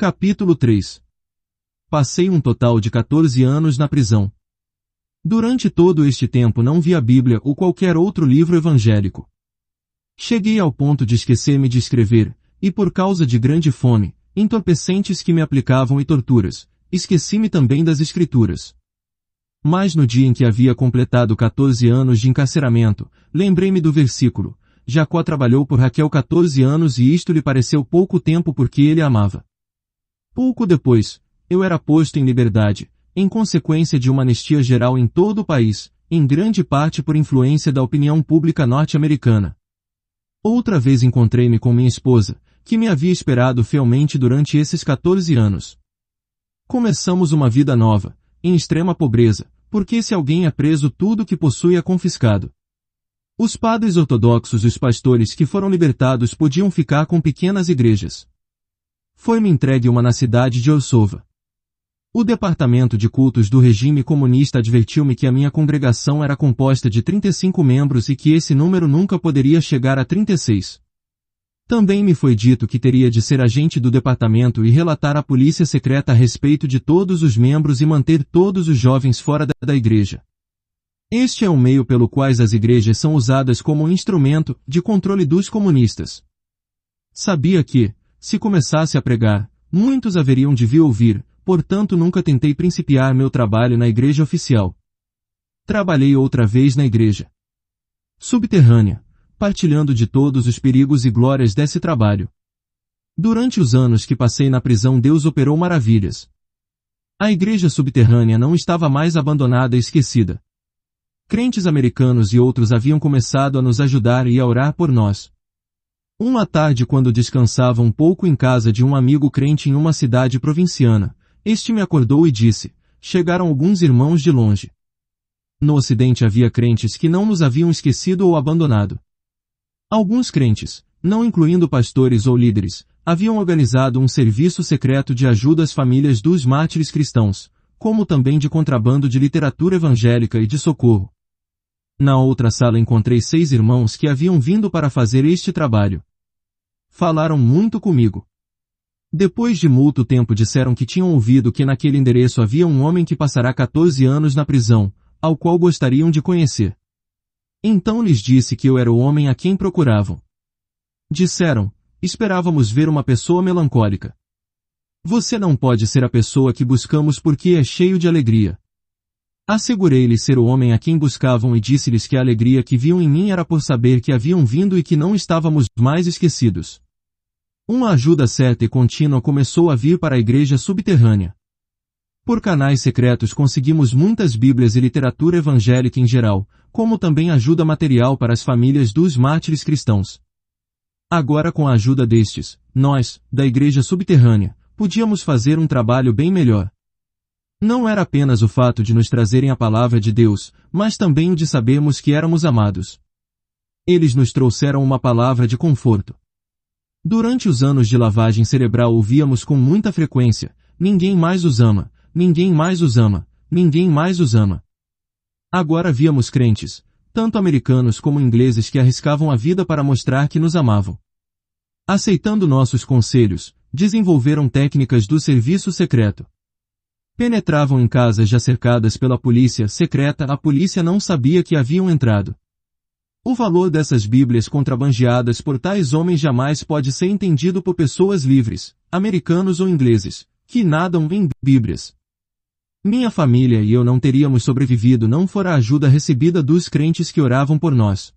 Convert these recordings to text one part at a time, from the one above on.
Capítulo 3 Passei um total de 14 anos na prisão. Durante todo este tempo não vi a Bíblia ou qualquer outro livro evangélico. Cheguei ao ponto de esquecer-me de escrever, e por causa de grande fome, entorpecentes que me aplicavam e torturas, esqueci-me também das escrituras. Mas no dia em que havia completado 14 anos de encarceramento, lembrei-me do versículo, Jacó trabalhou por Raquel 14 anos e isto lhe pareceu pouco tempo porque ele a amava. Pouco depois, eu era posto em liberdade, em consequência de uma anistia geral em todo o país, em grande parte por influência da opinião pública norte-americana. Outra vez encontrei-me com minha esposa, que me havia esperado fielmente durante esses 14 anos. Começamos uma vida nova, em extrema pobreza, porque se alguém é preso tudo que possui é confiscado. Os padres ortodoxos e os pastores que foram libertados podiam ficar com pequenas igrejas. Foi-me entregue uma na cidade de Orsova. O departamento de cultos do regime comunista advertiu-me que a minha congregação era composta de 35 membros e que esse número nunca poderia chegar a 36. Também me foi dito que teria de ser agente do departamento e relatar à polícia secreta a respeito de todos os membros e manter todos os jovens fora da, da igreja. Este é o meio pelo qual as igrejas são usadas como um instrumento de controle dos comunistas. Sabia que, se começasse a pregar, muitos haveriam de vir ouvir, portanto nunca tentei principiar meu trabalho na igreja oficial. Trabalhei outra vez na igreja subterrânea, partilhando de todos os perigos e glórias desse trabalho. Durante os anos que passei na prisão Deus operou maravilhas. A igreja subterrânea não estava mais abandonada e esquecida. Crentes americanos e outros haviam começado a nos ajudar e a orar por nós. Uma tarde quando descansava um pouco em casa de um amigo crente em uma cidade provinciana, este me acordou e disse, chegaram alguns irmãos de longe. No ocidente havia crentes que não nos haviam esquecido ou abandonado. Alguns crentes, não incluindo pastores ou líderes, haviam organizado um serviço secreto de ajuda às famílias dos mártires cristãos, como também de contrabando de literatura evangélica e de socorro. Na outra sala encontrei seis irmãos que haviam vindo para fazer este trabalho. Falaram muito comigo. Depois de muito tempo disseram que tinham ouvido que naquele endereço havia um homem que passará 14 anos na prisão, ao qual gostariam de conhecer. Então lhes disse que eu era o homem a quem procuravam. Disseram, esperávamos ver uma pessoa melancólica. Você não pode ser a pessoa que buscamos porque é cheio de alegria. Assegurei-lhes ser o homem a quem buscavam e disse-lhes que a alegria que viam em mim era por saber que haviam vindo e que não estávamos mais esquecidos. Uma ajuda certa e contínua começou a vir para a igreja subterrânea. Por canais secretos conseguimos muitas bíblias e literatura evangélica em geral, como também ajuda material para as famílias dos mártires cristãos. Agora com a ajuda destes, nós, da igreja subterrânea, podíamos fazer um trabalho bem melhor. Não era apenas o fato de nos trazerem a palavra de Deus, mas também o de sabermos que éramos amados. Eles nos trouxeram uma palavra de conforto. Durante os anos de lavagem cerebral ouvíamos com muita frequência, ninguém mais os ama, ninguém mais os ama, ninguém mais os ama. Agora víamos crentes, tanto americanos como ingleses que arriscavam a vida para mostrar que nos amavam. Aceitando nossos conselhos, desenvolveram técnicas do serviço secreto. Penetravam em casas já cercadas pela polícia secreta, a polícia não sabia que haviam entrado. O valor dessas Bíblias contrabandeadas por tais homens jamais pode ser entendido por pessoas livres, americanos ou ingleses, que nadam em Bíblias. Minha família e eu não teríamos sobrevivido não fora a ajuda recebida dos crentes que oravam por nós.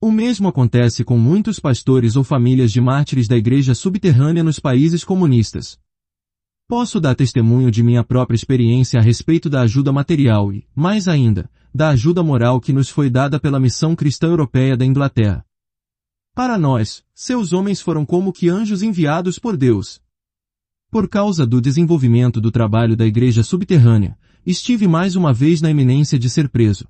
O mesmo acontece com muitos pastores ou famílias de mártires da igreja subterrânea nos países comunistas. Posso dar testemunho de minha própria experiência a respeito da ajuda material e, mais ainda, da ajuda moral que nos foi dada pela missão cristã europeia da Inglaterra. Para nós, seus homens foram como que anjos enviados por Deus. Por causa do desenvolvimento do trabalho da igreja subterrânea, estive mais uma vez na iminência de ser preso.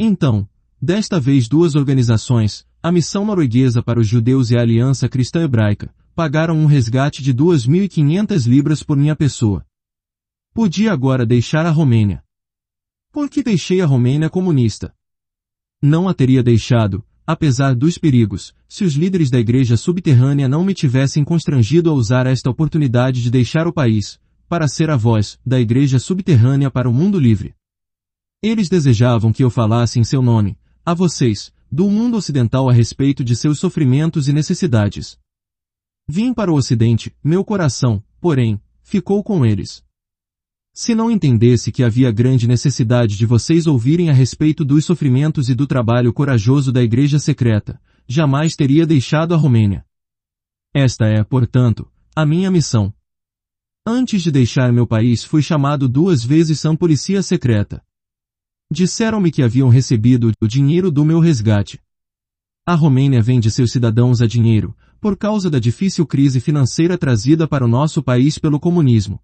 Então, desta vez duas organizações, a Missão Norueguesa para os Judeus e a Aliança Cristã Hebraica, pagaram um resgate de 2.500 libras por minha pessoa. Podia agora deixar a Romênia. Por que deixei a Romênia comunista? Não a teria deixado, apesar dos perigos, se os líderes da igreja subterrânea não me tivessem constrangido a usar esta oportunidade de deixar o país, para ser a voz da igreja subterrânea para o mundo livre. Eles desejavam que eu falasse em seu nome, a vocês, do mundo ocidental a respeito de seus sofrimentos e necessidades. Vim para o ocidente, meu coração, porém, ficou com eles. Se não entendesse que havia grande necessidade de vocês ouvirem a respeito dos sofrimentos e do trabalho corajoso da igreja secreta, jamais teria deixado a Romênia. Esta é, portanto, a minha missão. Antes de deixar meu país fui chamado duas vezes São Policia Secreta. Disseram-me que haviam recebido o dinheiro do meu resgate. A Romênia vende seus cidadãos a dinheiro, por causa da difícil crise financeira trazida para o nosso país pelo comunismo.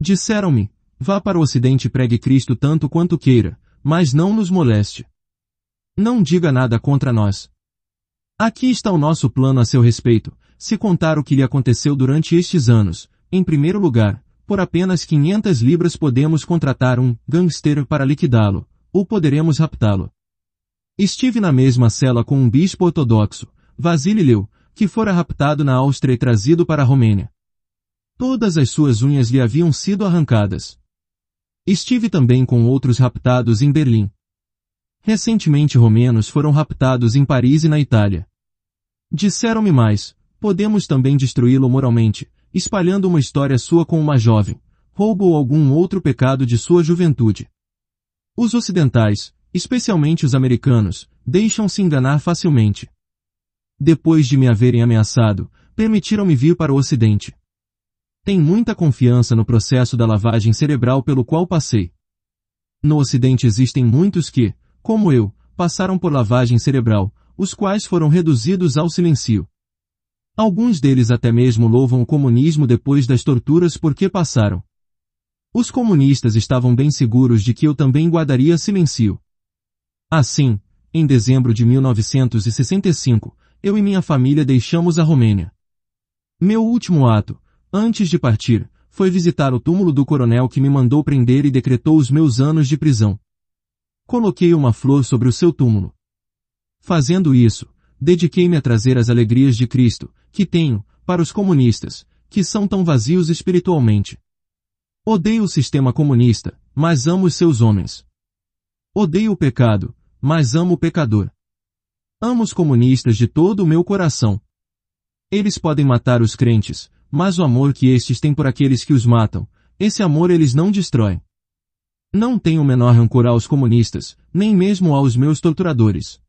Disseram-me, vá para o ocidente e pregue Cristo tanto quanto queira, mas não nos moleste. Não diga nada contra nós. Aqui está o nosso plano a seu respeito, se contar o que lhe aconteceu durante estes anos. Em primeiro lugar, por apenas 500 libras podemos contratar um gangster para liquidá-lo, ou poderemos raptá-lo. Estive na mesma cela com um bispo ortodoxo, Vasile que fora raptado na Áustria e trazido para a Romênia. Todas as suas unhas lhe haviam sido arrancadas. Estive também com outros raptados em Berlim. Recentemente romenos foram raptados em Paris e na Itália. Disseram-me mais, podemos também destruí-lo moralmente, espalhando uma história sua com uma jovem, roubo ou algum outro pecado de sua juventude. Os ocidentais, especialmente os americanos, deixam-se enganar facilmente. Depois de me haverem ameaçado, permitiram-me vir para o ocidente. Tem muita confiança no processo da lavagem cerebral pelo qual passei. No Ocidente existem muitos que, como eu, passaram por lavagem cerebral, os quais foram reduzidos ao silêncio. Alguns deles até mesmo louvam o comunismo depois das torturas porque passaram. Os comunistas estavam bem seguros de que eu também guardaria silêncio. Assim, em dezembro de 1965, eu e minha família deixamos a Romênia. Meu último ato, Antes de partir, foi visitar o túmulo do coronel que me mandou prender e decretou os meus anos de prisão. Coloquei uma flor sobre o seu túmulo. Fazendo isso, dediquei-me a trazer as alegrias de Cristo, que tenho, para os comunistas, que são tão vazios espiritualmente. Odeio o sistema comunista, mas amo os seus homens. Odeio o pecado, mas amo o pecador. Amo os comunistas de todo o meu coração. Eles podem matar os crentes, mas o amor que estes têm por aqueles que os matam, esse amor eles não destroem. Não tenho o menor rancor aos comunistas, nem mesmo aos meus torturadores.